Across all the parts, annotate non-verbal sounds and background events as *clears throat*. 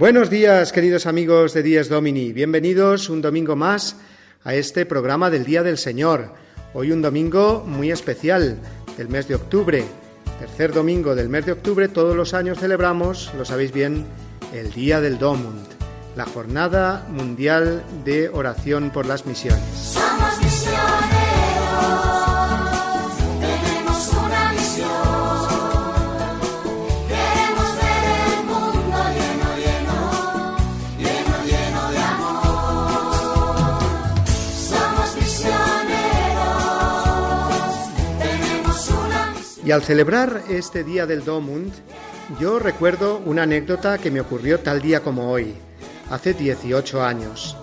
Buenos días, queridos amigos de Días Domini. Bienvenidos un domingo más a este programa del Día del Señor. Hoy un domingo muy especial del mes de octubre. Tercer domingo del mes de octubre, todos los años celebramos, lo sabéis bien, el Día del Domund, la Jornada Mundial de Oración por las Misiones. Y al celebrar este día del Domund, yo recuerdo una anécdota que me ocurrió tal día como hoy, hace 18 años.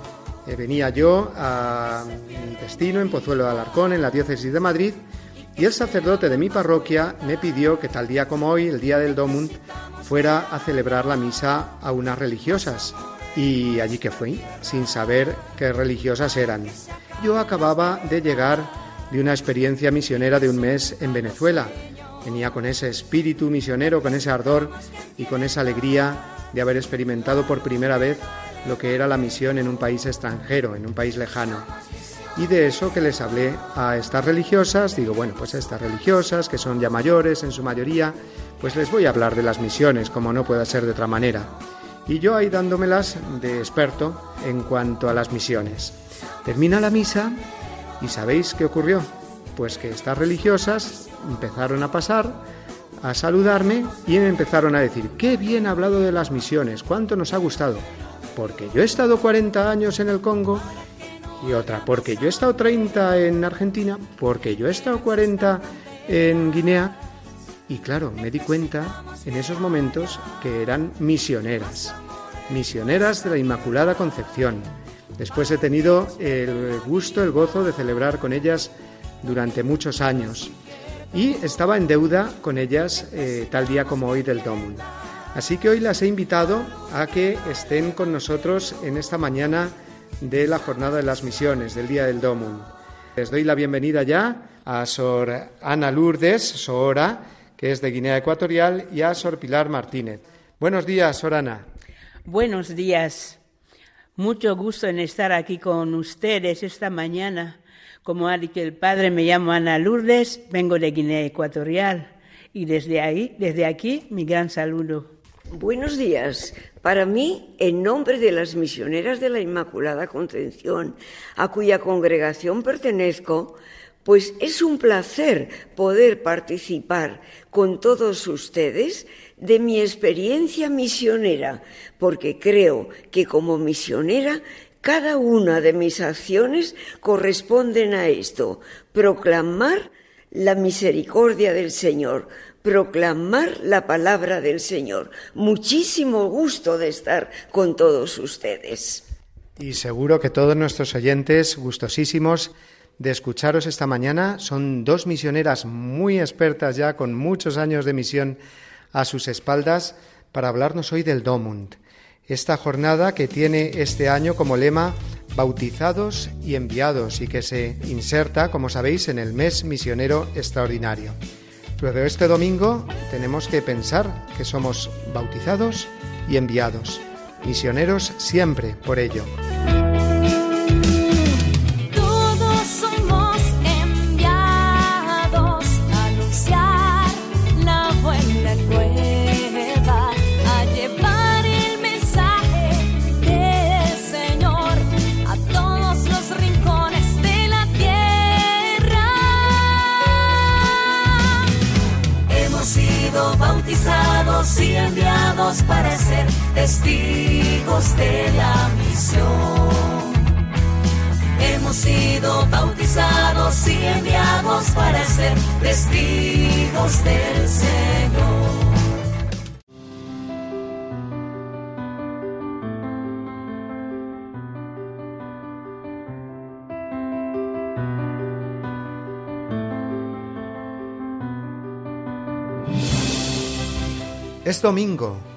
Eh, venía yo a mi destino en Pozuelo de Alarcón, en la diócesis de Madrid, y el sacerdote de mi parroquia me pidió que tal día como hoy, el día del Domund, fuera a celebrar la misa a unas religiosas. Y allí que fui, sin saber qué religiosas eran. Yo acababa de llegar de una experiencia misionera de un mes en Venezuela Venía con ese espíritu misionero, con ese ardor y con esa alegría de haber experimentado por primera vez lo que era la misión en un país extranjero, en un país lejano. Y de eso que les hablé a estas religiosas, digo, bueno, pues a estas religiosas, que son ya mayores en su mayoría, pues les voy a hablar de las misiones, como no puede ser de otra manera. Y yo ahí dándomelas de experto en cuanto a las misiones. Termina la misa y ¿sabéis qué ocurrió? Pues que estas religiosas empezaron a pasar, a saludarme y me empezaron a decir, qué bien ha hablado de las misiones, cuánto nos ha gustado. Porque yo he estado 40 años en el Congo y otra, porque yo he estado 30 en Argentina, porque yo he estado 40 en Guinea. Y claro, me di cuenta en esos momentos que eran misioneras, misioneras de la Inmaculada Concepción. Después he tenido el gusto, el gozo de celebrar con ellas durante muchos años y estaba en deuda con ellas eh, tal día como hoy del Domund. Así que hoy las he invitado a que estén con nosotros en esta mañana de la Jornada de las Misiones, del Día del Domund. Les doy la bienvenida ya a Sor Ana Lourdes, Sora, que es de Guinea Ecuatorial, y a Sor Pilar Martínez. Buenos días, Sor Ana. Buenos días. Mucho gusto en estar aquí con ustedes esta mañana como ha dicho el padre, me llamo Ana Lourdes, vengo de Guinea Ecuatorial y desde ahí, desde aquí, mi gran saludo. Buenos días. Para mí, en nombre de las misioneras de la Inmaculada Concepción, a cuya congregación pertenezco, pues es un placer poder participar con todos ustedes de mi experiencia misionera, porque creo que como misionera cada una de mis acciones corresponden a esto, proclamar la misericordia del Señor, proclamar la palabra del Señor. Muchísimo gusto de estar con todos ustedes. Y seguro que todos nuestros oyentes, gustosísimos de escucharos esta mañana, son dos misioneras muy expertas ya, con muchos años de misión a sus espaldas, para hablarnos hoy del Domund esta jornada que tiene este año como lema Bautizados y enviados y que se inserta, como sabéis, en el mes misionero extraordinario. Luego este domingo tenemos que pensar que somos bautizados y enviados, misioneros siempre por ello. Para ser testigos de la misión. hemos sido bautizados y enviados para ser testigos del Señor. Es domingo.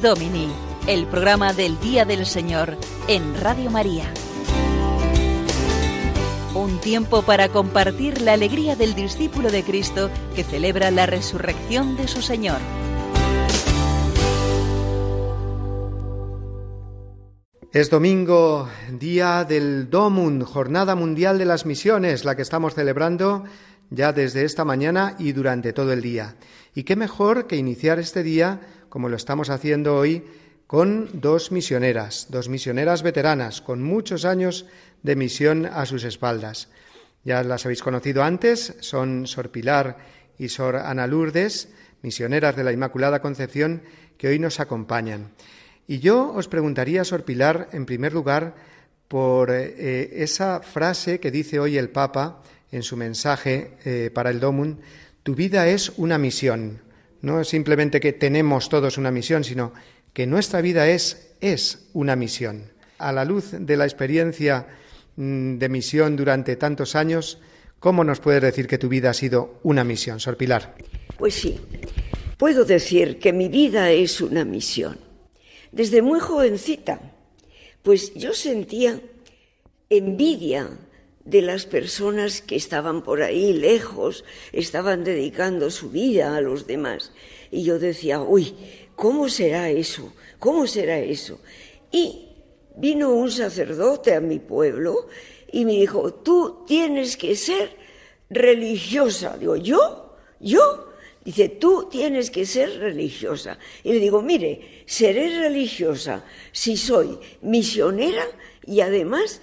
Domini, el programa del Día del Señor en Radio María. Un tiempo para compartir la alegría del discípulo de Cristo que celebra la resurrección de su Señor. Es domingo, día del Domund, Jornada Mundial de las Misiones, la que estamos celebrando ya desde esta mañana y durante todo el día. Y qué mejor que iniciar este día como lo estamos haciendo hoy, con dos misioneras, dos misioneras veteranas, con muchos años de misión a sus espaldas. Ya las habéis conocido antes, son Sor Pilar y Sor Ana Lourdes, misioneras de la Inmaculada Concepción, que hoy nos acompañan. Y yo os preguntaría, Sor Pilar, en primer lugar, por eh, esa frase que dice hoy el Papa en su mensaje eh, para el Domum, tu vida es una misión. No es simplemente que tenemos todos una misión, sino que nuestra vida es, es una misión. A la luz de la experiencia mm, de misión durante tantos años, ¿cómo nos puedes decir que tu vida ha sido una misión, Sor Pilar? Pues sí, puedo decir que mi vida es una misión. Desde muy jovencita, pues yo sentía envidia de las personas que estaban por ahí lejos, estaban dedicando su vida a los demás. Y yo decía, uy, ¿cómo será eso? ¿Cómo será eso? Y vino un sacerdote a mi pueblo y me dijo, tú tienes que ser religiosa. Digo, ¿yo? ¿Yo? Dice, tú tienes que ser religiosa. Y le digo, mire, seré religiosa si soy misionera y además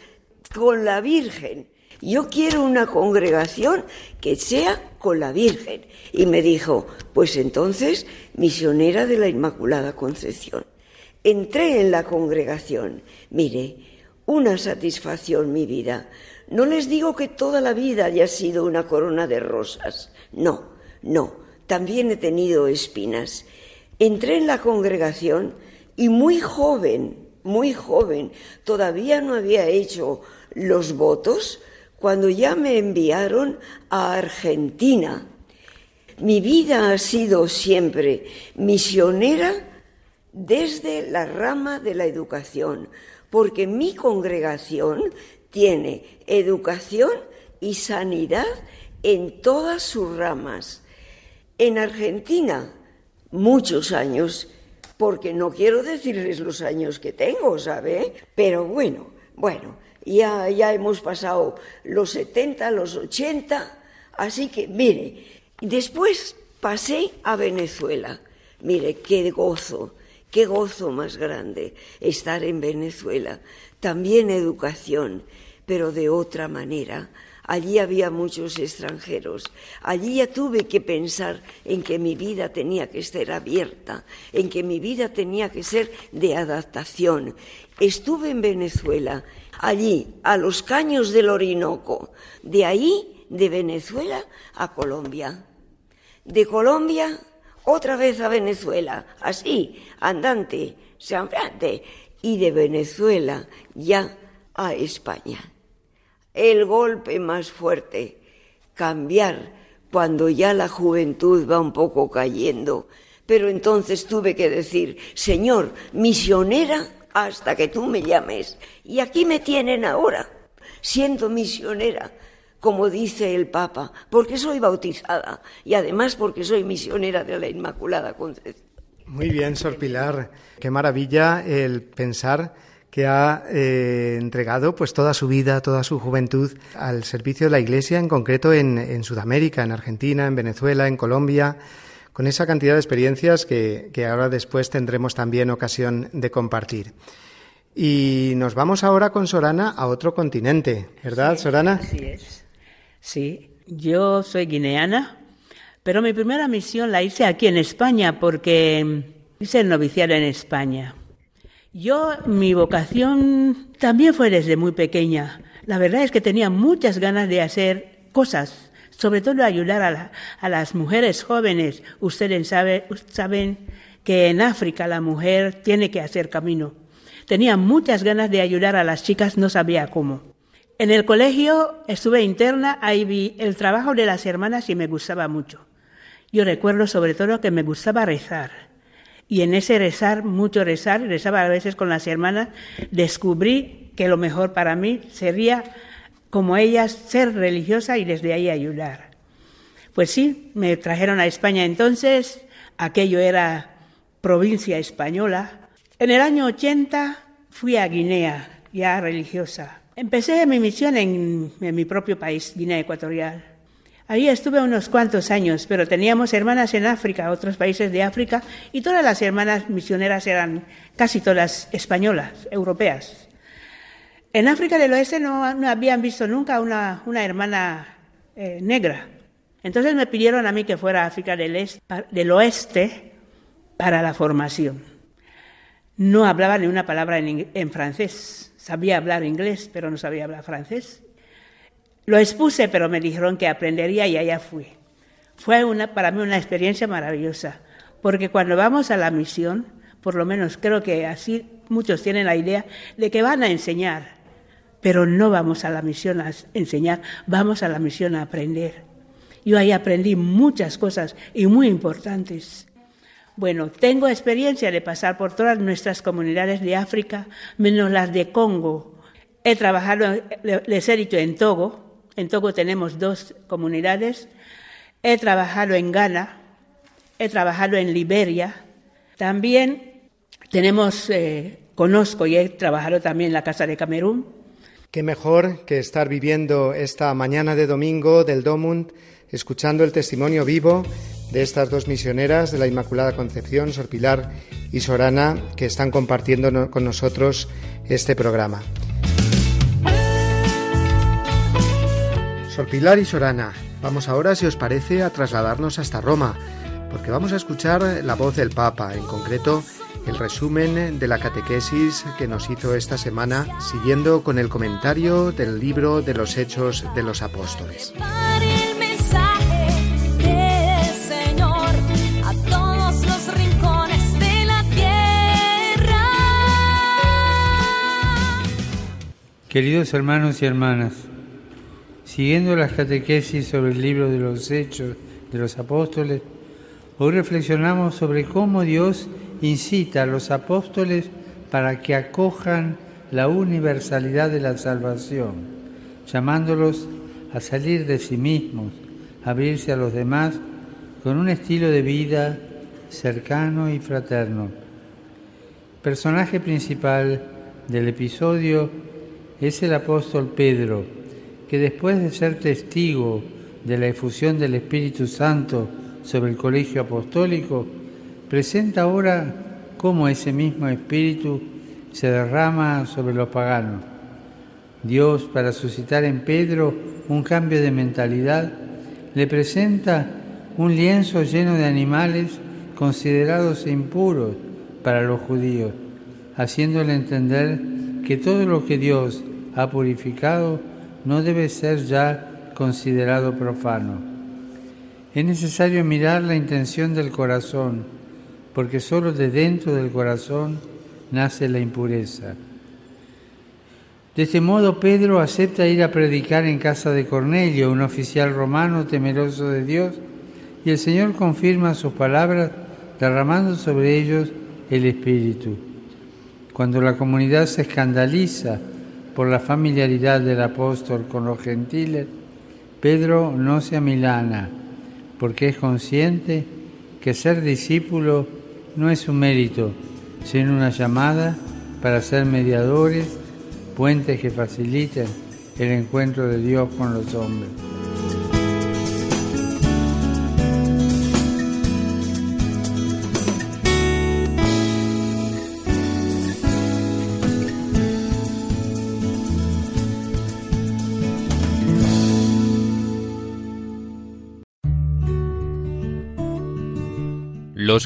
con la Virgen. Yo quiero una congregación que sea con la Virgen. Y me dijo, pues entonces, misionera de la Inmaculada Concepción. Entré en la congregación. Mire, una satisfacción mi vida. No les digo que toda la vida haya sido una corona de rosas. No, no. También he tenido espinas. Entré en la congregación y muy joven, muy joven, todavía no había hecho los votos cuando ya me enviaron a Argentina. Mi vida ha sido siempre misionera desde la rama de la educación, porque mi congregación tiene educación y sanidad en todas sus ramas. En Argentina, muchos años, porque no quiero decirles los años que tengo, ¿sabe? Pero bueno, bueno, ya, ya hemos pasado los 70, los 80, así que mire, después pasé a Venezuela. Mire, qué gozo, qué gozo más grande estar en Venezuela. También educación, pero de otra manera. Allí había muchos extranjeros. Allí ya tuve que pensar en que mi vida tenía que ser abierta, en que mi vida tenía que ser de adaptación. Estuve en Venezuela allí, a los caños del Orinoco, de ahí, de Venezuela a Colombia, de Colombia otra vez a Venezuela, así, andante, sembrante, y de Venezuela ya a España. El golpe más fuerte cambiar cuando ya la juventud va un poco cayendo. Pero entonces tuve que decir, Señor, misionera hasta que tú me llames. Y aquí me tienen ahora, siendo misionera, como dice el Papa, porque soy bautizada y además porque soy misionera de la Inmaculada Concepción. Muy bien, Sor Pilar. Qué maravilla el pensar que ha eh, entregado pues toda su vida, toda su juventud al servicio de la Iglesia, en concreto en, en Sudamérica, en Argentina, en Venezuela, en Colombia, con esa cantidad de experiencias que, que ahora después tendremos también ocasión de compartir. Y nos vamos ahora con Sorana a otro continente, ¿verdad, Sorana? Así es. Sí, yo soy guineana, pero mi primera misión la hice aquí en España porque hice el noviciado en España. Yo, mi vocación también fue desde muy pequeña. La verdad es que tenía muchas ganas de hacer cosas, sobre todo ayudar a, la, a las mujeres jóvenes. Ustedes sabe, saben que en África la mujer tiene que hacer camino. Tenía muchas ganas de ayudar a las chicas, no sabía cómo. En el colegio estuve interna, ahí vi el trabajo de las hermanas y me gustaba mucho. Yo recuerdo sobre todo que me gustaba rezar y en ese rezar, mucho rezar, rezaba a veces con las hermanas, descubrí que lo mejor para mí sería, como ellas, ser religiosa y desde ahí ayudar. Pues sí, me trajeron a España entonces, aquello era provincia española. En el año 80 fui a Guinea, ya religiosa. Empecé mi misión en, en mi propio país, Guinea Ecuatorial. Ahí estuve unos cuantos años, pero teníamos hermanas en África, otros países de África, y todas las hermanas misioneras eran casi todas españolas, europeas. En África del Oeste no, habían visto nunca una, hermana eh, negra. Entonces me pidieron a mí que fuera a África del, este, del Oeste para la formación. No hablaba ni una palabra en francés. Sabía hablar inglés, pero no sabía hablar francés. Lo expuse, pero me dijeron que aprendería y allá fui. Fue una, para mí una experiencia maravillosa, porque cuando vamos a la misión, por lo menos creo que así muchos tienen la idea de que van a enseñar, pero no vamos a la misión a enseñar, vamos a la misión a aprender. Yo ahí aprendí muchas cosas y muy importantes. Bueno, tengo experiencia de pasar por todas nuestras comunidades de África, menos las de Congo. He trabajado, les he dicho, en Togo, en Togo tenemos dos comunidades. He trabajado en Ghana, he trabajado en Liberia. También tenemos, eh, conozco y he trabajado también en la Casa de Camerún. Qué mejor que estar viviendo esta mañana de domingo del Domund, escuchando el testimonio vivo de estas dos misioneras de la Inmaculada Concepción, Sor Pilar y Sorana, que están compartiendo con nosotros este programa. Sor Pilar y Sorana, vamos ahora, si os parece, a trasladarnos hasta Roma, porque vamos a escuchar la voz del Papa, en concreto el resumen de la catequesis que nos hizo esta semana, siguiendo con el comentario del libro de los Hechos de los Apóstoles. Queridos hermanos y hermanas, Siguiendo las catequesis sobre el libro de los Hechos de los Apóstoles, hoy reflexionamos sobre cómo Dios incita a los apóstoles para que acojan la universalidad de la salvación, llamándolos a salir de sí mismos, abrirse a los demás con un estilo de vida cercano y fraterno. Personaje principal del episodio es el apóstol Pedro, que después de ser testigo de la efusión del Espíritu Santo sobre el colegio apostólico, presenta ahora cómo ese mismo Espíritu se derrama sobre los paganos. Dios, para suscitar en Pedro un cambio de mentalidad, le presenta un lienzo lleno de animales considerados impuros para los judíos, haciéndole entender que todo lo que Dios ha purificado no debe ser ya considerado profano. Es necesario mirar la intención del corazón, porque solo de dentro del corazón nace la impureza. De este modo Pedro acepta ir a predicar en casa de Cornelio, un oficial romano temeroso de Dios, y el Señor confirma sus palabras derramando sobre ellos el Espíritu. Cuando la comunidad se escandaliza por la familiaridad del apóstol con los gentiles, Pedro no se amilana, porque es consciente que ser discípulo no es un mérito, sino una llamada para ser mediadores, puentes que faciliten el encuentro de Dios con los hombres.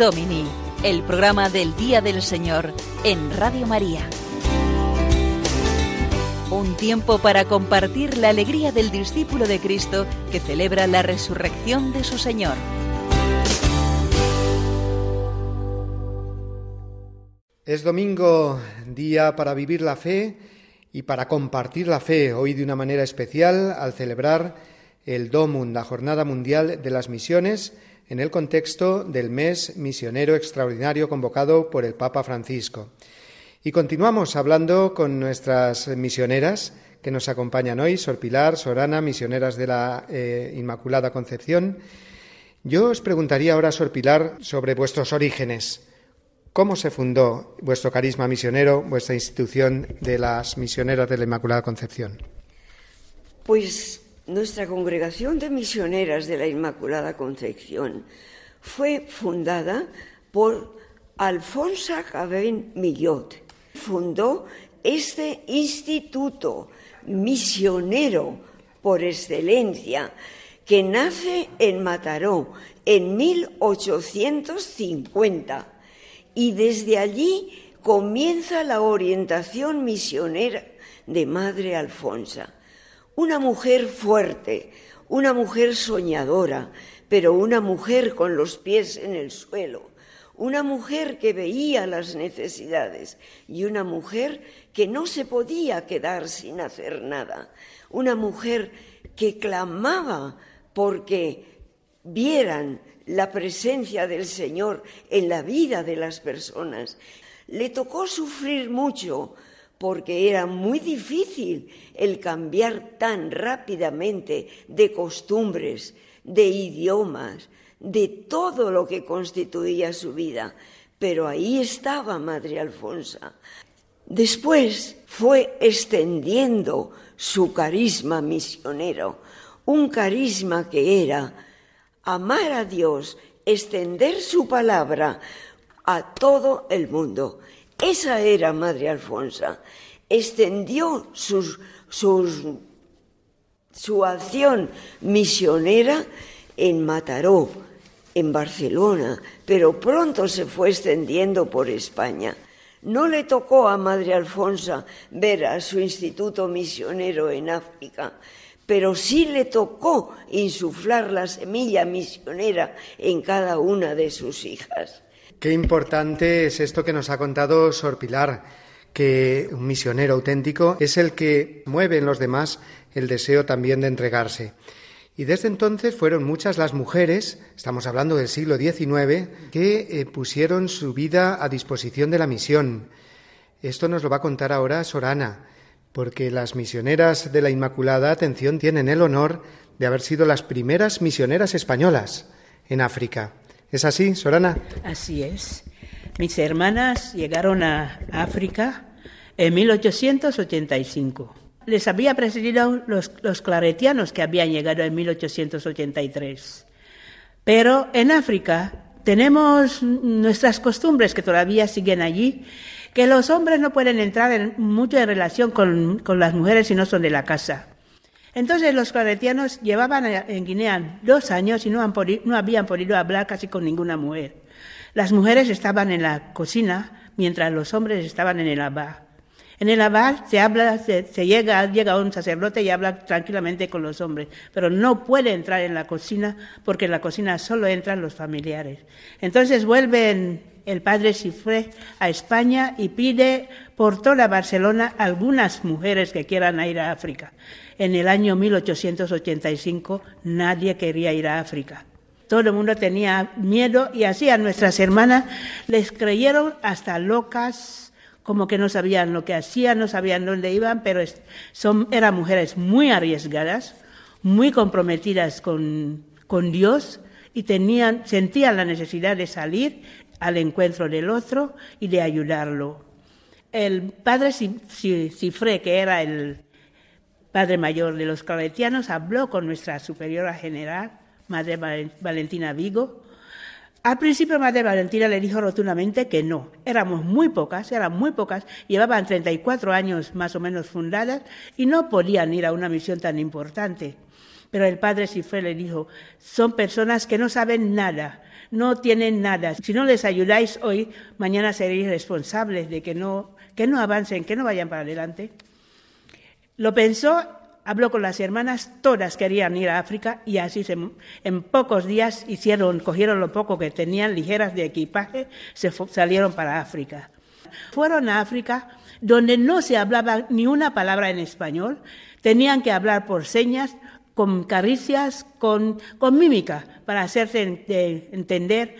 Domini, el programa del Día del Señor en Radio María. Un tiempo para compartir la alegría del discípulo de Cristo que celebra la resurrección de su Señor. Es domingo, día para vivir la fe y para compartir la fe, hoy de una manera especial al celebrar el DOMUN, la Jornada Mundial de las Misiones, en el contexto del mes misionero extraordinario convocado por el Papa Francisco. Y continuamos hablando con nuestras misioneras que nos acompañan hoy, Sor Pilar, Sorana, misioneras de la eh, Inmaculada Concepción. Yo os preguntaría ahora, Sor Pilar, sobre vuestros orígenes. ¿Cómo se fundó vuestro carisma misionero, vuestra institución de las misioneras de la Inmaculada Concepción? Pues nuestra congregación de misioneras de la Inmaculada Concepción fue fundada por Alfonso Cabén Millot. Fundó este instituto misionero por excelencia que nace en Mataró en 1850 y desde allí comienza la orientación misionera de Madre Alfonsa. Una mujer fuerte, una mujer soñadora, pero una mujer con los pies en el suelo, una mujer que veía las necesidades y una mujer que no se podía quedar sin hacer nada, una mujer que clamaba porque vieran la presencia del Señor en la vida de las personas. Le tocó sufrir mucho porque era muy difícil el cambiar tan rápidamente de costumbres, de idiomas, de todo lo que constituía su vida. Pero ahí estaba Madre Alfonsa. Después fue extendiendo su carisma misionero, un carisma que era amar a Dios, extender su palabra a todo el mundo. Esa era Madre Alfonsa. Extendió sus, su acción misionera en Mataró, en Barcelona, pero pronto se fue extendiendo por España. No le tocó a Madre Alfonsa ver a su instituto misionero en África, pero sí le tocó insuflar la semilla misionera en cada una de sus hijas. Qué importante es esto que nos ha contado Sor Pilar, que un misionero auténtico es el que mueve en los demás el deseo también de entregarse. Y desde entonces fueron muchas las mujeres, estamos hablando del siglo XIX, que eh, pusieron su vida a disposición de la misión. Esto nos lo va a contar ahora Sorana, porque las misioneras de la Inmaculada, atención, tienen el honor de haber sido las primeras misioneras españolas en África. ¿Es así, Sorana? Así es. Mis hermanas llegaron a África en 1885. Les había precedido los, los claretianos que habían llegado en 1883. Pero en África tenemos nuestras costumbres que todavía siguen allí, que los hombres no pueden entrar en, mucho en relación con, las mujeres si no son de la casa. Entonces los claretianos llevaban en Guinea dos años y no, habían podido hablar casi con ninguna mujer. Las mujeres estaban en la cocina mientras los hombres estaban en el abad. En el abad se habla, se, llega, llega un sacerdote y habla tranquilamente con los hombres, pero no puede entrar en la cocina porque en la cocina solo entran los familiares. Entonces vuelven el padre Cifré a España y pide por toda Barcelona algunas mujeres que quieran ir a África. En el año 1885 nadie quería ir a África. Todo el mundo tenía miedo y así a nuestras hermanas les creyeron hasta locas, como que no sabían lo que hacían, no sabían dónde iban, pero son, eran mujeres muy arriesgadas, muy comprometidas con, con Dios y tenían, sentían la necesidad de salir al encuentro del otro y de ayudarlo. El padre Cifré, que era el padre mayor de los claretianos, habló con nuestra superiora general, Madre Valentina Vigo, al principio Madre Valentina le dijo rotundamente que no. Éramos muy pocas, eran muy pocas, llevaban 34 años más o menos fundadas y no podían ir a una misión tan importante. Pero el padre Cifré le dijo, son personas que no saben nada, no tienen nada. Si no les ayudáis hoy, mañana seréis responsables de que no, que no avancen, que no vayan para adelante. Lo pensó habló con las hermanas, todas querían ir a África y así en pocos días hicieron, cogieron lo poco que tenían ligeras de equipaje, se salieron para África. Fueron a África donde no se hablaba ni una palabra en español, tenían que hablar por señas, con caricias, con, mímica, para hacerse entender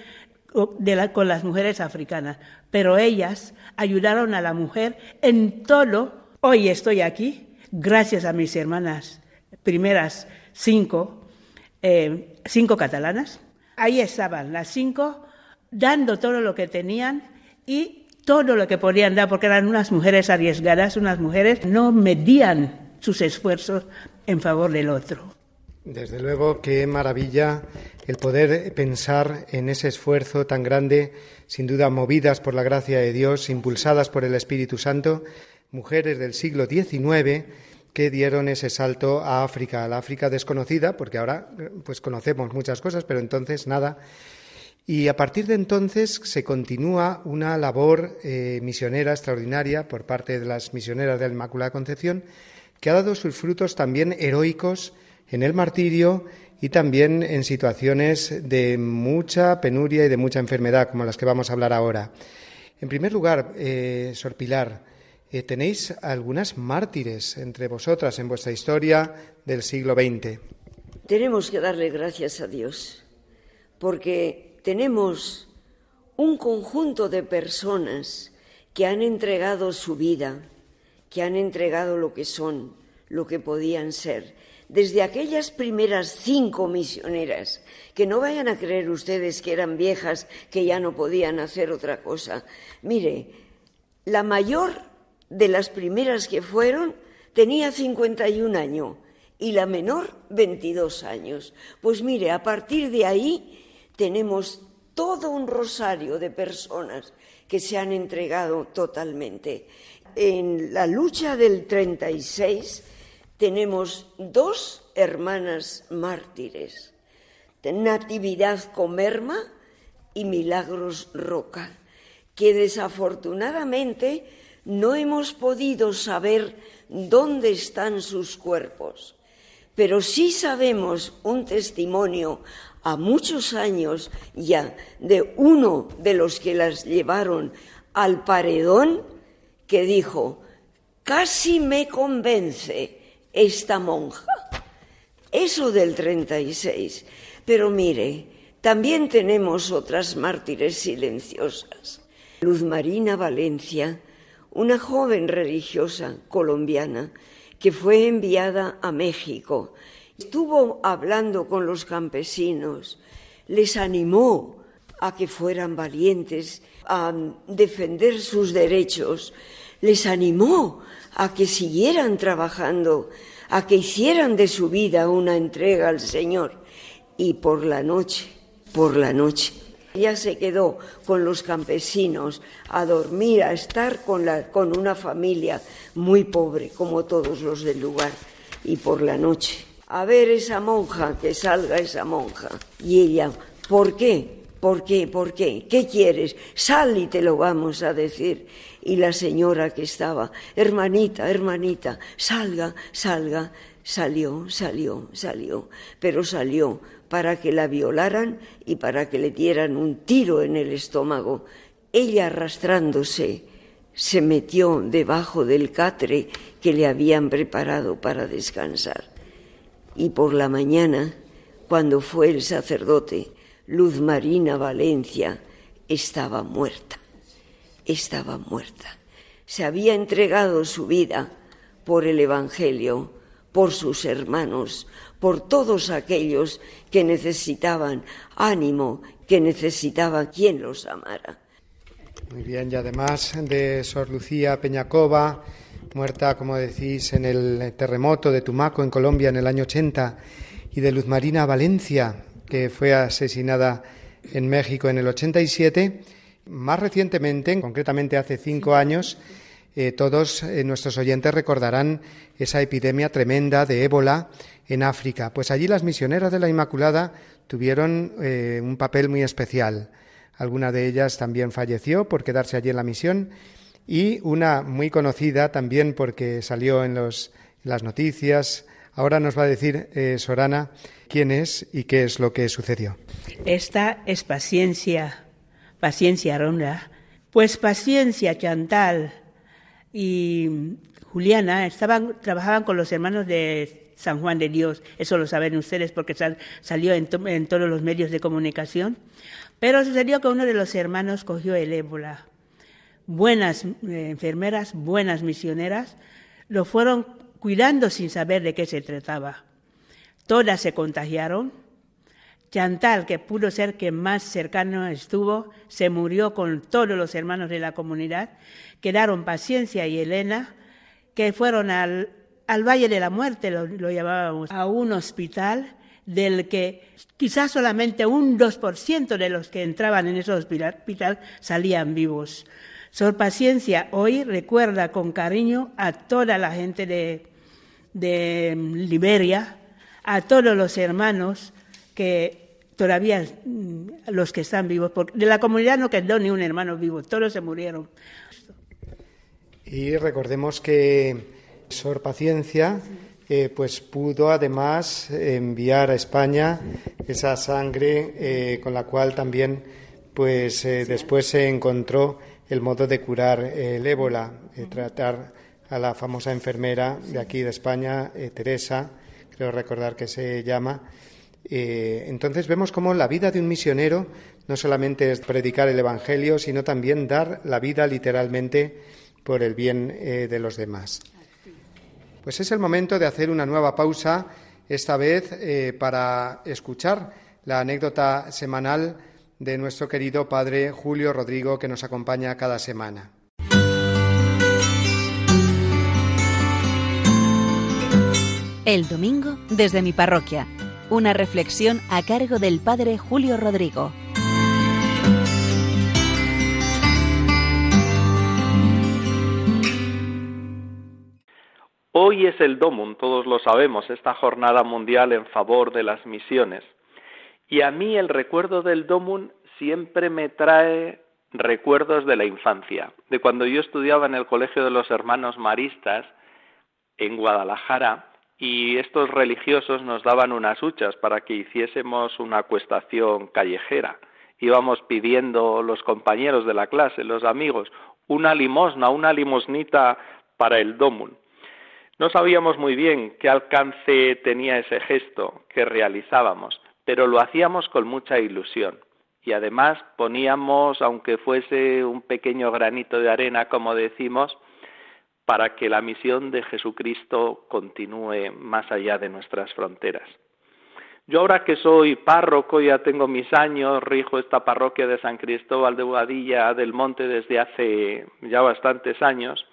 con las mujeres africanas. Pero ellas ayudaron a la mujer en todo. Hoy estoy aquí gracias a mis hermanas primeras cinco, eh, cinco catalanas. Ahí estaban las cinco dando todo lo que tenían y todo lo que podían dar, porque eran unas mujeres arriesgadas, unas mujeres no medían sus esfuerzos en favor del otro. Desde luego, qué maravilla el poder pensar en ese esfuerzo tan grande, sin duda movidas por la gracia de Dios, impulsadas por el Espíritu Santo, mujeres del siglo XIX que dieron ese salto a África, a la África desconocida, porque ahora pues conocemos muchas cosas, pero entonces nada. Y a partir de entonces se continúa una labor eh, misionera extraordinaria por parte de las misioneras de la Inmaculada Concepción, que ha dado sus frutos también heroicos en el martirio y también en situaciones de mucha penuria y de mucha enfermedad, como las que vamos a hablar ahora. En primer lugar, eh, Sor Pilar, eh, tenéis algunas mártires entre vosotras en vuestra historia del siglo XX. Tenemos que darle gracias a Dios, porque tenemos un conjunto de personas que han entregado su vida, que han entregado lo que son, lo que podían ser. Desde aquellas primeras cinco misioneras, que no vayan a creer ustedes que eran viejas, que ya no podían hacer otra cosa. Mire, la mayor de las primeras que fueron tenía 51 años y la menor 22 años. Pues mire, a partir de ahí tenemos todo un rosario de personas que se han entregado totalmente. En la lucha del 36 tenemos dos hermanas mártires, Natividad Comerma y Milagros Roca, que desafortunadamente no hemos podido saber dónde están sus cuerpos, pero sí sabemos un testimonio a muchos años ya de uno de los que las llevaron al paredón que dijo, casi me convence esta monja. Eso del 36. Pero mire, también tenemos otras mártires silenciosas. Luz Marina Valencia, una joven religiosa colombiana que fue enviada a México. Estuvo hablando con los campesinos, les animó a que fueran valientes, a defender sus derechos, les animó a que siguieran trabajando, a que hicieran de su vida una entrega al Señor. Y por la noche, por la noche, Ella se quedó con los campesinos a dormir, a estar con, la, con una familia muy pobre, como todos los del lugar, y por la noche. A ver esa monja, que salga esa monja. Y ella, ¿por qué? ¿Por qué? ¿Por qué? ¿Qué quieres? Sal y te lo vamos a decir. Y la señora que estaba, hermanita, hermanita, salga, salga, salió, salió, salió, pero salió para que la violaran y para que le dieran un tiro en el estómago. Ella arrastrándose se metió debajo del catre que le habían preparado para descansar. Y por la mañana, cuando fue el sacerdote, Luz Marina Valencia estaba muerta, estaba muerta. Se había entregado su vida por el Evangelio, por sus hermanos, por todos aquellos que necesitaban ánimo, que necesitaban quien los amara. Muy bien, y además de Sor Lucía Peñacova, muerta, como decís, en el terremoto de Tumaco, en Colombia, en el año 80, y de Luz Marina Valencia, que fue asesinada en México en el 87, más recientemente, concretamente hace cinco años, eh, todos eh, nuestros oyentes recordarán esa epidemia tremenda de ébola en África. Pues allí las misioneras de la Inmaculada tuvieron eh, un papel muy especial. Alguna de ellas también falleció por quedarse allí en la misión y una muy conocida también porque salió en, los, las noticias. Ahora nos va a decir Sorana quién es y qué es lo que sucedió. Esta es paciencia, paciencia ronda. Pues paciencia, Chantal, y Juliana estaban, trabajaban con los hermanos de San Juan de Dios, eso lo saben ustedes porque salió en, todos los medios de comunicación, pero sucedió que uno de los hermanos cogió el ébola. Buenas eh, enfermeras, buenas misioneras, lo fueron cuidando sin saber de qué se trataba. Todas se contagiaron. Chantal, que pudo ser que más cercano estuvo, se murió con todos los hermanos de la comunidad quedaron Paciencia y Elena, que fueron al, Valle de la Muerte, lo, llamábamos, a un hospital del que quizás solamente un 2% de los que entraban en ese hospital salían vivos. Sor Paciencia hoy recuerda con cariño a toda la gente de, de Liberia, a todos los hermanos que todavía, mm, los que están vivos, porque de la comunidad no quedó ni un hermano vivo, todos se murieron. Y recordemos que Sor Paciencia eh, pues pudo además enviar a España esa sangre eh, con la cual también pues eh, después se encontró el modo de curar el ébola, tratar a la famosa enfermera de aquí de España, Teresa, creo recordar que se llama. entonces vemos cómo la vida de un misionero no solamente es predicar el Evangelio, sino también dar la vida literalmente por el bien eh, de los demás. Pues es el momento de hacer una nueva pausa, esta vez eh, para escuchar la anécdota semanal de nuestro querido padre Julio Rodrigo que nos acompaña cada semana. El domingo desde mi parroquia, una reflexión a cargo del padre Julio Rodrigo. Hoy es el Domum, todos lo sabemos, esta jornada mundial en favor de las misiones. Y a mí el recuerdo del Domum siempre me trae recuerdos de la infancia, de cuando yo estudiaba en el Colegio de los Hermanos Maristas en Guadalajara y estos religiosos nos daban unas huchas para que hiciésemos una acuestación callejera. Íbamos pidiendo los compañeros de la clase, los amigos, una limosna, una limosnita para el Domum. No sabíamos muy bien qué alcance tenía ese gesto que realizábamos, pero lo hacíamos con mucha ilusión. Y además poníamos, aunque fuese un pequeño granito de arena, como decimos, para que la misión de Jesucristo continúe más allá de nuestras fronteras. Yo ahora que soy párroco, ya tengo mis años, rijo esta parroquia de San Cristóbal de Boadilla del Monte desde hace ya bastantes años,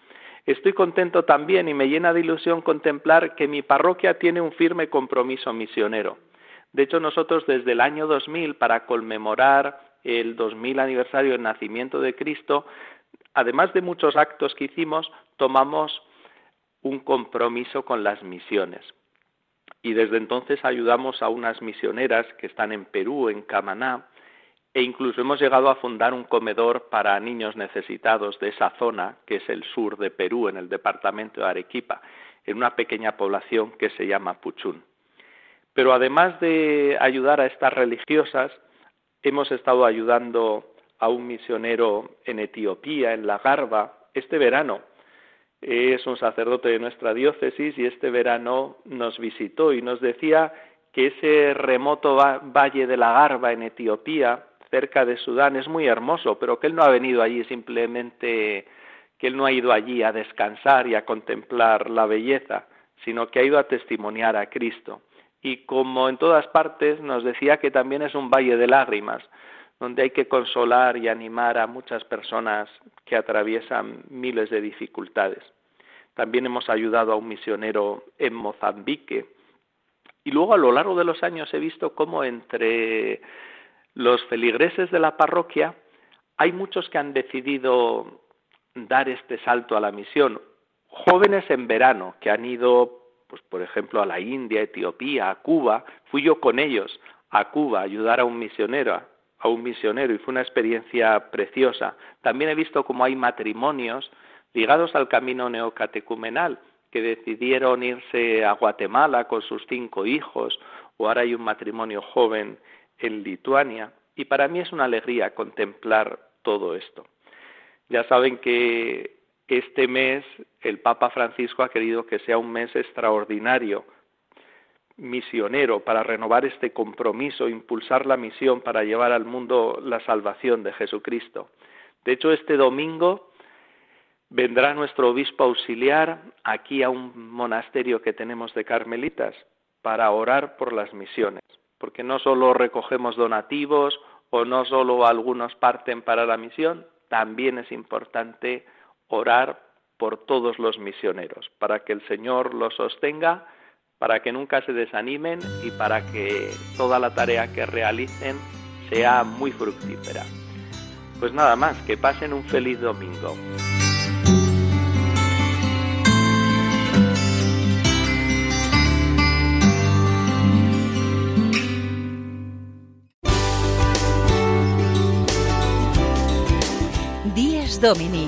Estoy contento también y me llena de ilusión contemplar que mi parroquia tiene un firme compromiso misionero. De hecho, nosotros desde el año 2000, para conmemorar el 2000 aniversario del nacimiento de Cristo, además de muchos actos que hicimos, tomamos un compromiso con las misiones. Y desde entonces ayudamos a unas misioneras que están en Perú, en Camaná, e incluso hemos llegado a fundar un comedor para niños necesitados de esa zona, que es el sur de Perú, en el departamento de Arequipa, en una pequeña población que se llama Puchún. Pero además de ayudar a estas religiosas, hemos estado ayudando a un misionero en Etiopía, en la Garba, este verano. Es un sacerdote de nuestra diócesis y este verano nos visitó y nos decía que ese remoto valle de la Garba en Etiopía, cerca de Sudán, es muy hermoso, pero que él no ha venido allí simplemente, que él no ha ido allí a descansar y a contemplar la belleza, sino que ha ido a testimoniar a Cristo. Y como en todas partes, nos decía que también es un valle de lágrimas, donde hay que consolar y animar a muchas personas que atraviesan miles de dificultades. También hemos ayudado a un misionero en Mozambique. Y luego a lo largo de los años he visto cómo entre los feligreses de la parroquia hay muchos que han decidido dar este salto a la misión. Jóvenes en verano que han ido, pues por ejemplo, a la India, Etiopía, a Cuba. Fui yo con ellos a Cuba a ayudar a un misionero, a un misionero y fue una experiencia preciosa. También he visto cómo hay matrimonios ligados al camino neocatecumenal que decidieron irse a Guatemala con sus cinco hijos o ahora hay un matrimonio joven en Lituania y para mí es una alegría contemplar todo esto. Ya saben que este mes el Papa Francisco ha querido que sea un mes extraordinario misionero para renovar este compromiso, impulsar la misión para llevar al mundo la salvación de Jesucristo. De hecho, este domingo vendrá nuestro obispo auxiliar aquí a un monasterio que tenemos de carmelitas para orar por las misiones, porque no solo recogemos donativos o no solo algunos parten para la misión, también es importante orar por todos los misioneros, para que el Señor los sostenga para que nunca se desanimen y para que toda la tarea que realicen sea muy fructífera. Pues nada más, que pasen un feliz domingo. Domini,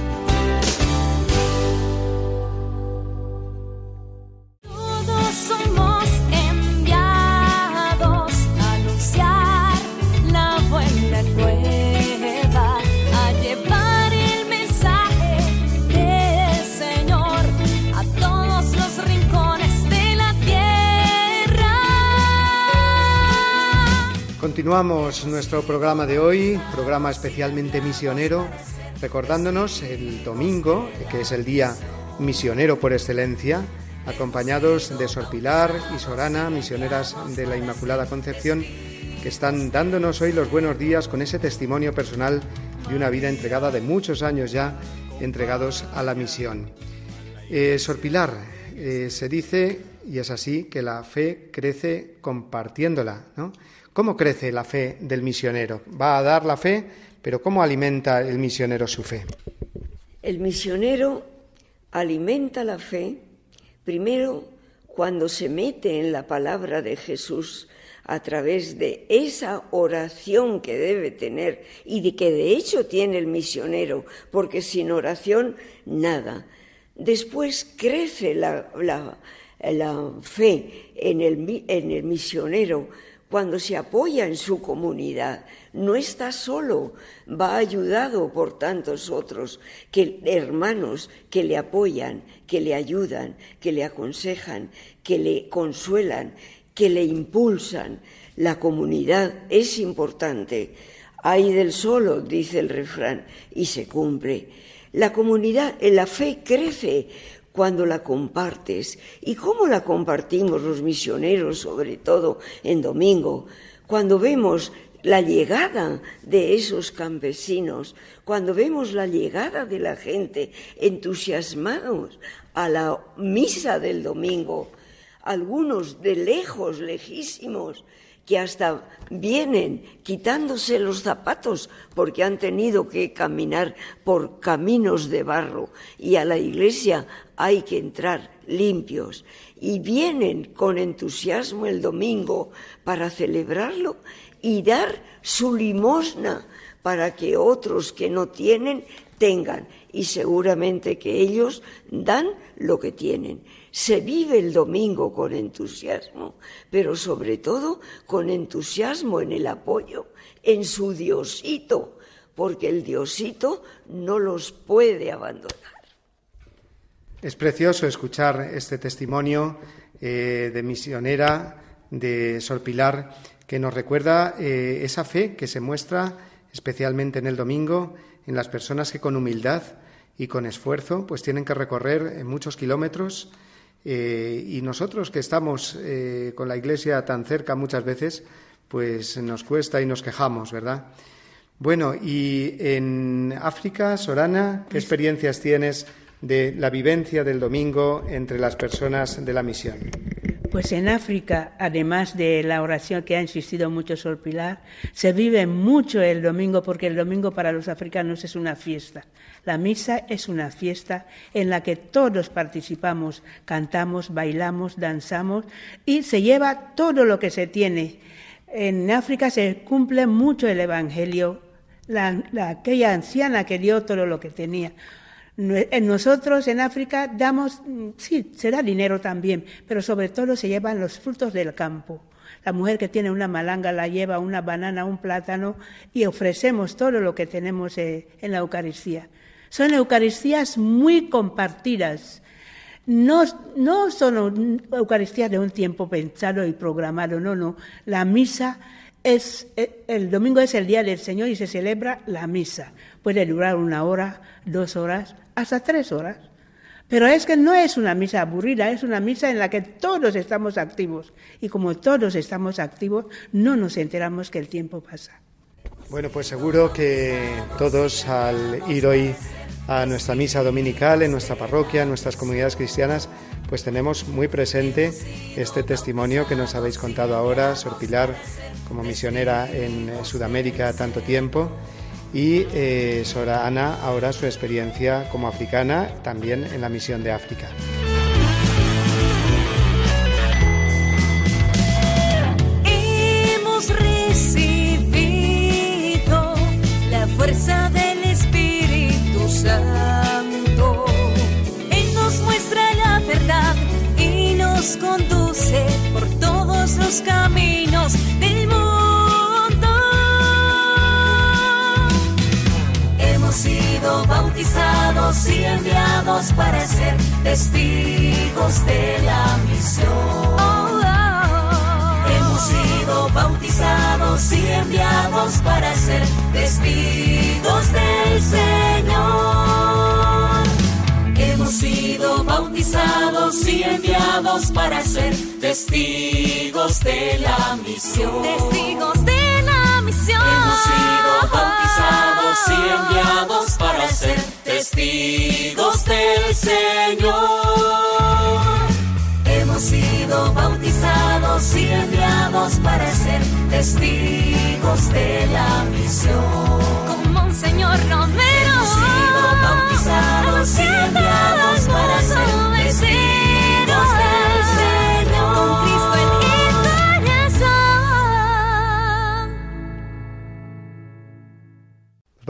Continuamos nuestro programa de hoy, programa especialmente misionero, recordándonos el domingo, que es el día misionero por excelencia, acompañados de Sor Pilar y Sorana, misioneras de la Inmaculada Concepción, que están dándonos hoy los buenos días con ese testimonio personal de una vida entregada de muchos años ya entregados a la misión. Eh, Sor Pilar, eh, se dice, y es así, que la fe crece compartiéndola, ¿no? ¿Cómo crece la fe del misionero? Va a dar la fe, pero ¿cómo alimenta el misionero su fe? El misionero alimenta la fe primero cuando se mete en la palabra de Jesús a través de esa oración que debe tener y de que de hecho tiene el misionero, porque sin oración nada. Después crece la, fe en el, misionero cuando se apoya en su comunidad, no está solo, va ayudado por tantos otros que hermanos que le apoyan, que le ayudan, que le aconsejan, que le consuelan, que le impulsan. La comunidad es importante. Hay del solo, dice el refrán, y se cumple. La comunidad, la fe crece cuando la compartes. ¿Y cómo la compartimos los misioneros, sobre todo en domingo? Cuando vemos la llegada de esos campesinos, cuando vemos la llegada de la gente entusiasmados a la misa del domingo, algunos de lejos, lejísimos, que hasta vienen quitándose los zapatos porque han tenido que caminar por caminos de barro. Y a la iglesia hay que entrar limpios. Y vienen con entusiasmo el domingo para celebrarlo y dar su limosna para que otros que no tienen tengan. Y seguramente que ellos dan lo que tienen. Se vive el domingo con entusiasmo, pero sobre todo con entusiasmo en el apoyo, en su Diosito, porque el Diosito no los puede abandonar. Es precioso escuchar este testimonio eh, de misionera de Sor Pilar que nos recuerda eh, esa fe que se muestra especialmente en el domingo en las personas que con humildad y con esfuerzo pues tienen que recorrer eh, muchos kilómetros eh, y nosotros que estamos eh, con la Iglesia tan cerca muchas veces, pues nos cuesta y nos quejamos, ¿verdad? Bueno, y en África, Sorana, ¿qué experiencias tienes de la vivencia del domingo entre las personas de la misión? Pues en África, además de la oración que ha insistido mucho Sol Pilar, se vive mucho el domingo porque el domingo para los africanos es una fiesta. La misa es una fiesta en la que todos participamos, cantamos, bailamos, danzamos y se lleva todo lo que se tiene. En África se cumple mucho el Evangelio, la, aquella anciana que dio todo lo que tenía. Nosotros en África damos, sí, se da dinero también, pero sobre todo se llevan los frutos del campo. La mujer que tiene una malanga la lleva una banana, un plátano y ofrecemos todo lo que tenemos eh, en la Eucaristía. Son Eucaristías muy compartidas. No, no son Eucaristías de un tiempo pensado y programado, no, no. La misa es, eh, el domingo es el día del Señor y se celebra la misa. Puede durar una hora, dos horas, hasta tres horas. Pero es que no es una misa aburrida, es una misa en la que todos estamos activos. Y como todos estamos activos, no nos enteramos que el tiempo pasa. Bueno, pues seguro que todos al ir hoy a nuestra misa dominical en nuestra parroquia, en nuestras comunidades cristianas, pues tenemos muy presente este testimonio que nos habéis contado ahora, Sor Pilar, como misionera en Sudamérica tanto tiempo y eh, Sora Ana ahora su experiencia como africana también en la misión de África. Hemos recibido la fuerza del Espíritu Santo. Él nos muestra la verdad y nos conduce por todos los caminos del mundo. Bautizados y enviados para ser testigos de la misión. Hemos sido bautizados y enviados para ser testigos del Señor. Hemos sido bautizados y enviados para ser testigos de la misión. Misión. Hemos sido bautizados y enviados para ser testigos del Señor. Hemos sido bautizados y enviados para ser testigos de la misión. Como un Señor Romero. Hemos sido bautizados y enviados para ser testigos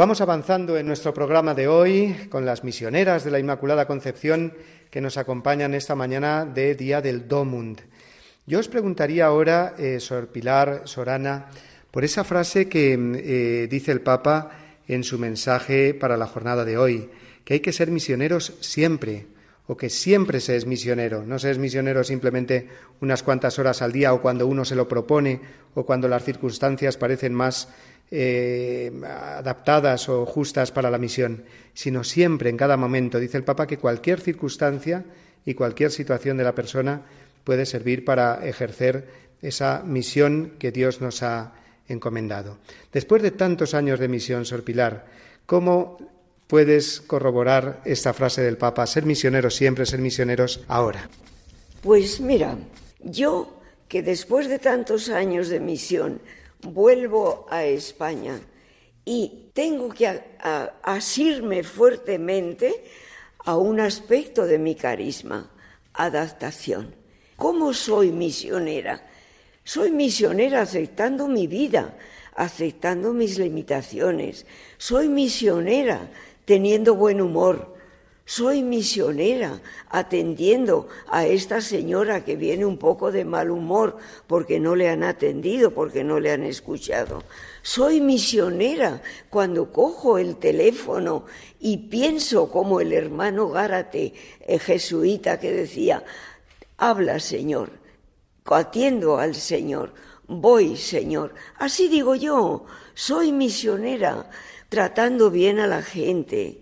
Vamos avanzando en nuestro programa de hoy con las misioneras de la Inmaculada Concepción que nos acompañan esta mañana de Día del Domund. Yo os preguntaría ahora, eh, Sor Pilar, Sorana, por esa frase que eh, dice el Papa en su mensaje para la jornada de hoy, que hay que ser misioneros siempre, o que siempre se es misionero. No se es misionero simplemente unas cuantas horas al día o cuando uno se lo propone o cuando las circunstancias parecen más eh, adaptadas o justas para la misión, sino siempre, en cada momento. Dice el Papa que cualquier circunstancia y cualquier situación de la persona puede servir para ejercer esa misión que Dios nos ha encomendado. Después de tantos años de misión, Sor Pilar, ¿cómo puedes corroborar esta frase del Papa, ser misioneros siempre, ser misioneros ahora? Pues mira, yo que después de tantos años de misión vuelvo a España y tengo que asirme fuertemente a un aspecto de mi carisma, adaptación. ¿Cómo soy misionera? Soy misionera aceptando mi vida, aceptando mis limitaciones. Soy misionera teniendo buen humor. Soy misionera atendiendo a esta señora que viene un poco de mal humor porque no le han atendido, porque no le han escuchado. Soy misionera cuando cojo el teléfono y pienso como el hermano Gárate, el jesuita, que decía, habla Señor, atiendo al Señor, voy Señor. Así digo yo, soy misionera, tratando bien a la gente,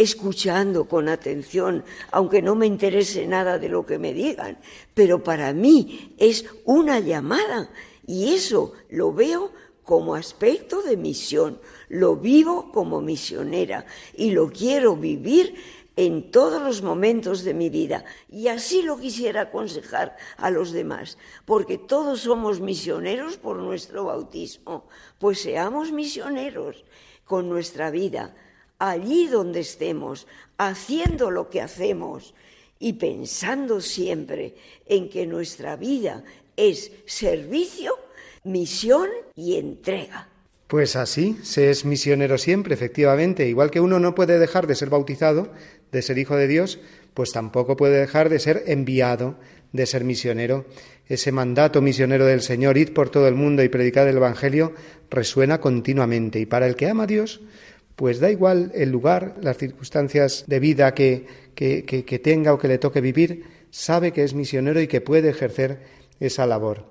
escuchando con atención, aunque no me interese nada de lo que me digan, pero para mí es una llamada y eso lo veo como aspecto de misión, lo vivo como misionera y lo quiero vivir en todos los momentos de mi vida. Y así lo quisiera aconsejar a los demás, porque todos somos misioneros por nuestro bautismo. Pues seamos misioneros con nuestra vida, allí donde estemos, haciendo lo que hacemos y pensando siempre en que nuestra vida es servicio, misión y entrega. Pues así, se es misionero siempre, efectivamente. Igual que uno no puede dejar de ser bautizado, de ser hijo de Dios, pues tampoco puede dejar de ser enviado, de ser misionero. Ese mandato misionero del Señor, id por todo el mundo y predicad el Evangelio, resuena continuamente. Y para el que ama a Dios, pues da igual el lugar, las circunstancias de vida que, que, que tenga o que le toque vivir, sabe que es misionero y que puede ejercer esa labor.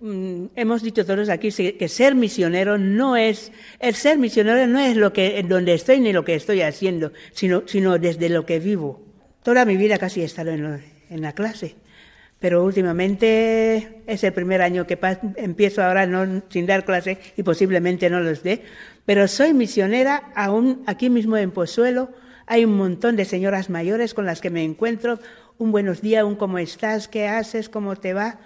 Mm, hemos dicho todos aquí que ser misionero no es, el ser misionero no es lo que, donde estoy ni lo que estoy haciendo, sino, sino desde lo que vivo. Toda mi vida casi he estado en, en la clase, pero últimamente es el primer año que empiezo ahora no, sin dar clase y posiblemente no los dé, pero soy misionera aún aquí mismo en Pozuelo. Hay un montón de señoras mayores con las que me encuentro. Un buenos días, un cómo estás, qué haces, cómo te va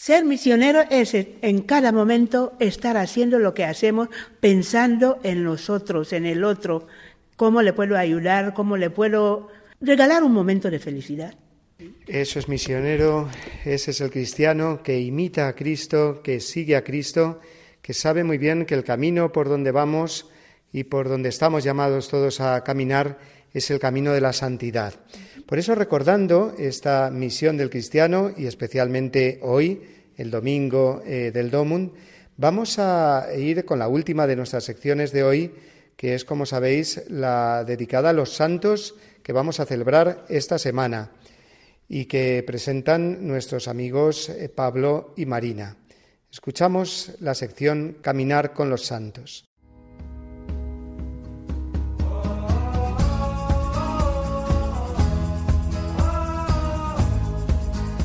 ser misionero es en cada momento estar haciendo lo que hacemos, pensando en nosotros, en el otro, cómo le puedo ayudar, cómo le puedo regalar un momento de felicidad. Eso es misionero, ese es el cristiano que imita a Cristo, que sigue a Cristo, que sabe muy bien que el camino por donde vamos y por donde estamos llamados todos a caminar es el camino de la santidad. Por eso, recordando esta misión del cristiano y especialmente hoy, el domingo eh, del Domund, vamos a ir con la última de nuestras secciones de hoy, que es, como sabéis, la dedicada a los santos que vamos a celebrar esta semana y que presentan nuestros amigos eh, Pablo y Marina. Escuchamos la sección Caminar con los santos.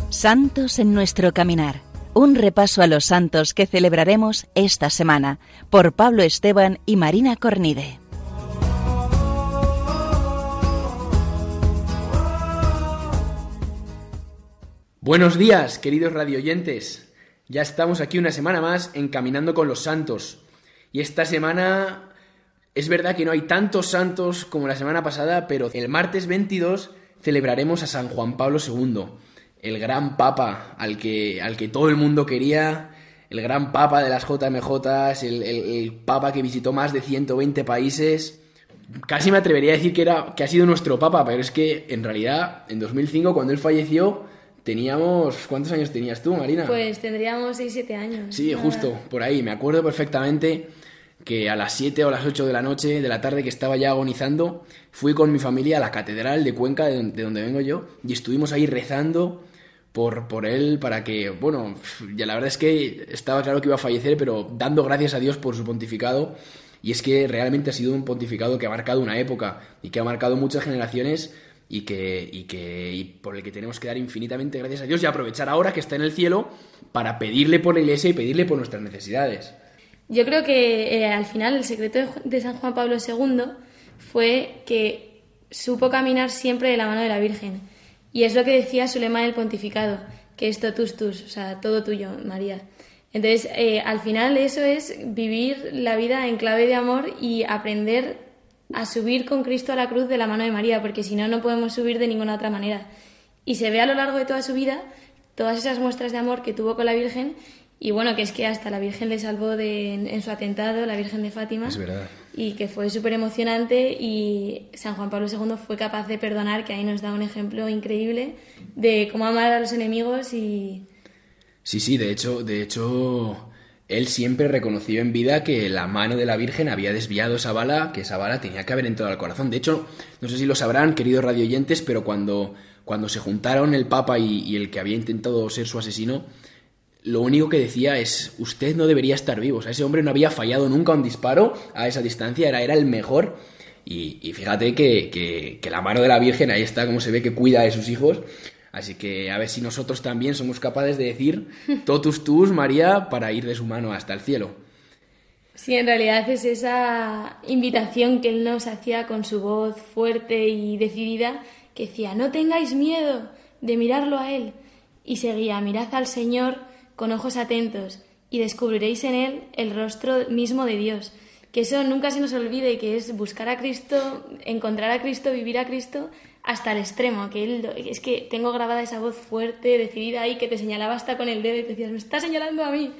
Santos en nuestro caminar. Un repaso a los santos que celebraremos esta semana por Pablo Esteban y Marina Cornide. Buenos días, queridos radioyentes. Ya estamos aquí una semana más encaminando con los santos. Y esta semana es verdad que no hay tantos santos como la semana pasada, pero el martes 22 celebraremos a San Juan Pablo II el gran papa al que, al que todo el mundo quería, el gran papa de las JMJ, el, papa que visitó más de 120 países. Casi me atrevería a decir que, era, que ha sido nuestro papa, pero es que en realidad en 2005 cuando él falleció teníamos... ¿Cuántos años tenías tú, Marina? Pues tendríamos 6-7 años. Sí, justo, por ahí. Me acuerdo perfectamente que a las 7 o las 8 de la noche, de la tarde que estaba ya agonizando, fui con mi familia a la catedral de Cuenca, de donde vengo yo, y estuvimos ahí rezando por, por él para que, bueno, ya la verdad es que estaba claro que iba a fallecer, pero dando gracias a Dios por su pontificado. Y es que realmente ha sido un pontificado que ha marcado una época y que ha marcado muchas generaciones y que, y que y por el que tenemos que dar infinitamente gracias a Dios y aprovechar ahora que está en el cielo para pedirle por la iglesia y pedirle por nuestras necesidades. Yo creo que eh, al final el secreto de San Juan Pablo II fue que supo caminar siempre de la mano de la Virgen. Y es lo que decía su lema del pontificado, que es totus tus, o sea, todo tuyo, María. Entonces, eh, al final eso es vivir la vida en clave de amor y aprender a subir con Cristo a la cruz de la mano de María, porque si no, no podemos subir de ninguna otra manera. Y se ve a lo largo de toda su vida todas esas muestras de amor que tuvo con la Virgen y bueno, que es que hasta la Virgen le salvó de, en, su atentado, la Virgen de Fátima. Es verdad. Y que fue súper emocionante y San Juan Pablo II fue capaz de perdonar, que ahí nos da un ejemplo increíble de cómo amar a los enemigos y... Sí, sí, de hecho, de hecho, él siempre reconoció en vida que la mano de la Virgen había desviado esa bala, que esa bala tenía que haber entrado al corazón. De hecho, no sé si lo sabrán, queridos radioyentes, pero cuando, cuando se juntaron el Papa y, y el que había intentado ser su asesino, lo único que decía es, usted no debería estar vivo. O sea, ese hombre no había fallado nunca un disparo a esa distancia, era, era el mejor. Y, fíjate que, que, la mano de la Virgen ahí está, como se ve que cuida de sus hijos. Así que a ver si nosotros también somos capaces de decir *laughs* totus tus, María, para ir de su mano hasta el cielo. Sí, en realidad es esa invitación que él nos hacía con su voz fuerte y decidida, que decía, no tengáis miedo de mirarlo a él. Y seguía, mirad al Señor con ojos atentos y descubriréis en él el rostro mismo de Dios. Que eso nunca se nos olvide, que es buscar a Cristo, encontrar a Cristo, vivir a Cristo hasta el extremo. Que él, es que tengo grabada esa voz fuerte, decidida ahí, que te señalaba hasta con el dedo y te decías, me está señalando a mí.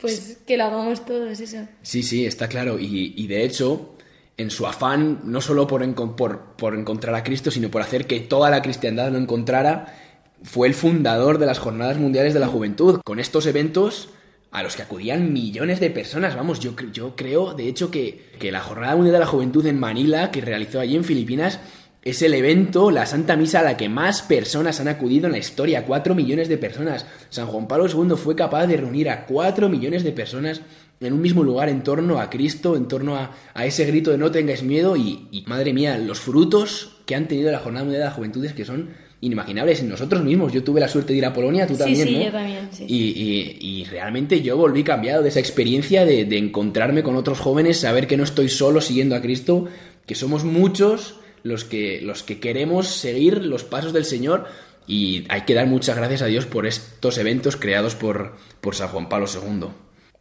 Pues que lo hagamos todos, eso. Sí, sí, está claro. Y, de hecho, en su afán, no solo por, por, por encontrar a Cristo, sino por hacer que toda la cristiandad lo encontrara, fue el fundador de las Jornadas Mundiales de la Juventud. Con estos eventos a los que acudían millones de personas. Vamos, yo, yo creo, de hecho, que, que la Jornada Mundial de la Juventud en Manila, que realizó allí en Filipinas, es el evento, la Santa Misa a la que más personas han acudido en la historia, cuatro millones de personas. San Juan Pablo II fue capaz de reunir a cuatro millones de personas en un mismo lugar en torno a Cristo, en torno a, ese grito de no tengáis miedo y, y, madre mía, los frutos que han tenido la Jornada Mundial de la Juventud es que son inimaginables en nosotros mismos. Yo tuve la suerte de ir a Polonia, tú también, sí, ¿no? yo también, sí. Y, realmente yo volví cambiado de esa experiencia de, encontrarme con otros jóvenes, saber que no estoy solo siguiendo a Cristo, que somos muchos los que, los que queremos seguir los pasos del Señor y hay que dar muchas gracias a Dios por estos eventos creados por, por San Juan Pablo II.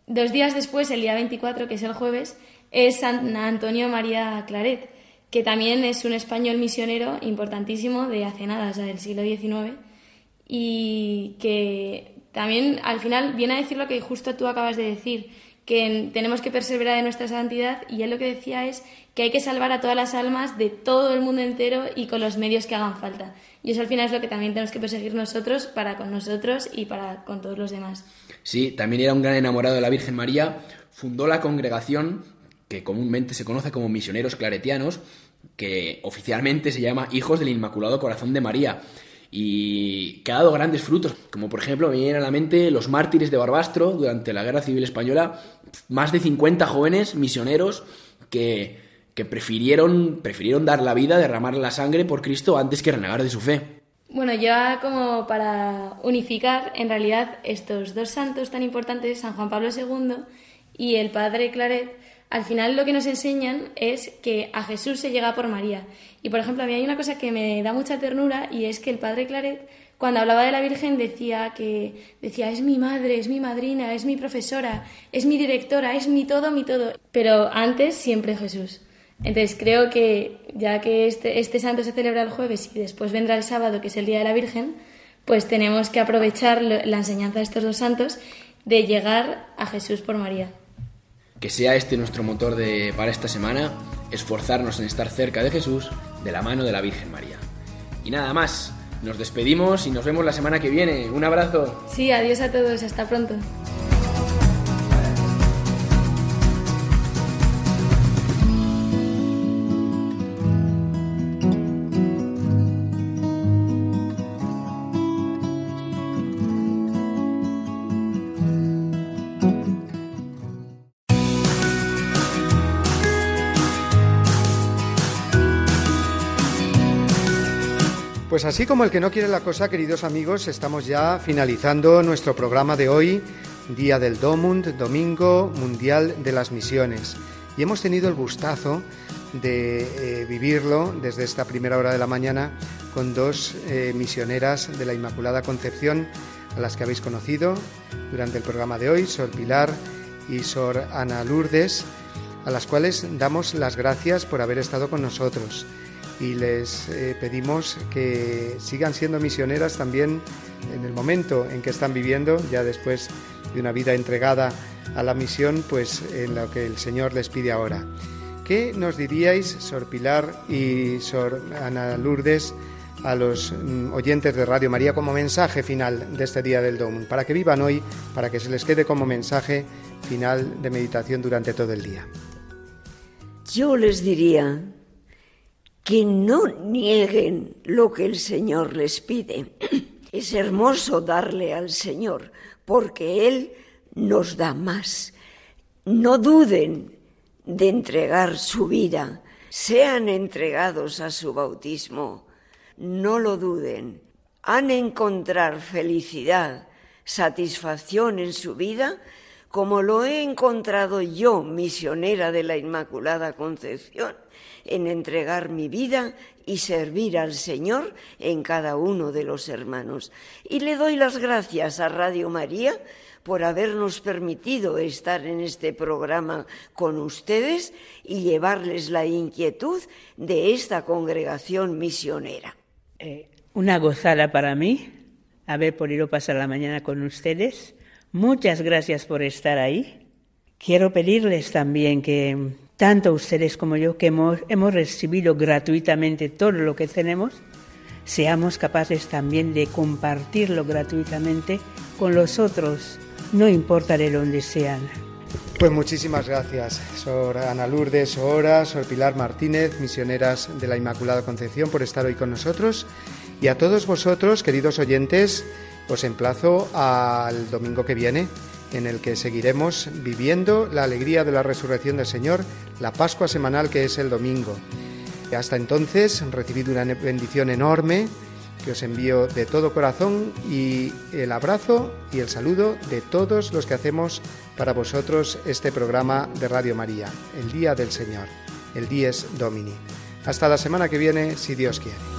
Dos días después, el día 24, que es el jueves, es San Antonio María Claret que también es un español misionero importantísimo de hace nada, o sea, del siglo XIX, y que también al final viene a decir lo que justo tú acabas de decir, que tenemos que perseverar en nuestra santidad, y él lo que decía es que hay que salvar a todas las almas de todo el mundo entero y con los medios que hagan falta. Y eso al final es lo que también tenemos que perseguir nosotros para con nosotros y para con todos los demás. Sí, también era un gran enamorado de la Virgen María, fundó la congregación que comúnmente se conoce como misioneros claretianos, que oficialmente se llama Hijos del Inmaculado Corazón de María, y que ha dado grandes frutos, como por ejemplo me vienen a la mente los mártires de Barbastro durante la Guerra Civil Española, más de 50 jóvenes misioneros que, que prefirieron, prefirieron dar la vida, derramar la sangre por Cristo antes que renegar de su fe. Bueno, ya como para unificar, en realidad estos dos santos tan importantes, San Juan Pablo II y el Padre Claret, al final lo que nos enseñan es que a Jesús se llega por María. Y por ejemplo, a mí hay una cosa que me da mucha ternura y es que el padre Claret, cuando hablaba de la Virgen, decía que decía es mi madre, es mi madrina, es mi profesora, es mi directora, es mi todo, mi todo. Pero antes siempre Jesús. Entonces creo que ya que este, este santo se celebra el jueves y después vendrá el sábado, que es el Día de la Virgen, pues tenemos que aprovechar la enseñanza de estos dos santos de llegar a Jesús por María. Que sea este nuestro motor de, para esta semana, esforzarnos en estar cerca de Jesús de la mano de la Virgen María. Y nada más, nos despedimos y nos vemos la semana que viene. Un abrazo. Sí, adiós a todos, hasta pronto. Pues así como el que no quiere la cosa, queridos amigos, estamos ya finalizando nuestro programa de hoy día del Domund, Domingo Mundial de las Misiones. Y hemos tenido el gustazo de eh, vivirlo desde esta primera hora de la mañana con dos eh, misioneras de la Inmaculada Concepción a las que habéis conocido durante el programa de hoy, Sor Pilar y Sor Ana Lourdes, a las cuales damos las gracias por haber estado con nosotros y les eh, pedimos que sigan siendo misioneras también en el momento en que están viviendo, ya después de una vida entregada a la misión, pues en lo que el Señor les pide ahora. ¿Qué nos diríais, Sor Pilar y Sor Ana Lourdes, a los mm, oyentes de Radio María como mensaje final de este día del Dom, para que vivan hoy, para que se les quede como mensaje final de meditación durante todo el día? Yo les diría que no nieguen lo que el Señor les pide. *clears throat* Es hermoso darle al Señor, porque Él nos da más. No duden de entregar su vida, sean entregados a su bautismo. No lo duden. Han encontrar felicidad, satisfacción en su vida, como lo he encontrado yo, misionera de la Inmaculada Concepción en entregar mi vida y servir al Señor en cada uno de los hermanos. Y le doy las gracias a Radio María por habernos permitido estar en este programa con ustedes y llevarles la inquietud de esta congregación misionera. Eh, una gozada para mí haber podido pasar la mañana con ustedes. Muchas gracias por estar ahí. Quiero pedirles también que tanto ustedes como yo, que hemos, recibido gratuitamente todo lo que tenemos, seamos capaces también de compartirlo gratuitamente con los otros, no importa de dónde sean. Pues muchísimas gracias, Sor Ana Lourdes Sora, Sor Pilar Martínez, misioneras de la Inmaculada Concepción, por estar hoy con nosotros. Y a todos vosotros, queridos oyentes, os emplazo al domingo que viene en el que seguiremos viviendo la alegría de la resurrección del Señor, la Pascua semanal que es el domingo. Hasta entonces, recibid una bendición enorme que os envío de todo corazón y el abrazo y el saludo de todos los que hacemos para vosotros este programa de Radio María, el Día del Señor, el Dies Domini. Hasta la semana que viene, si Dios quiere.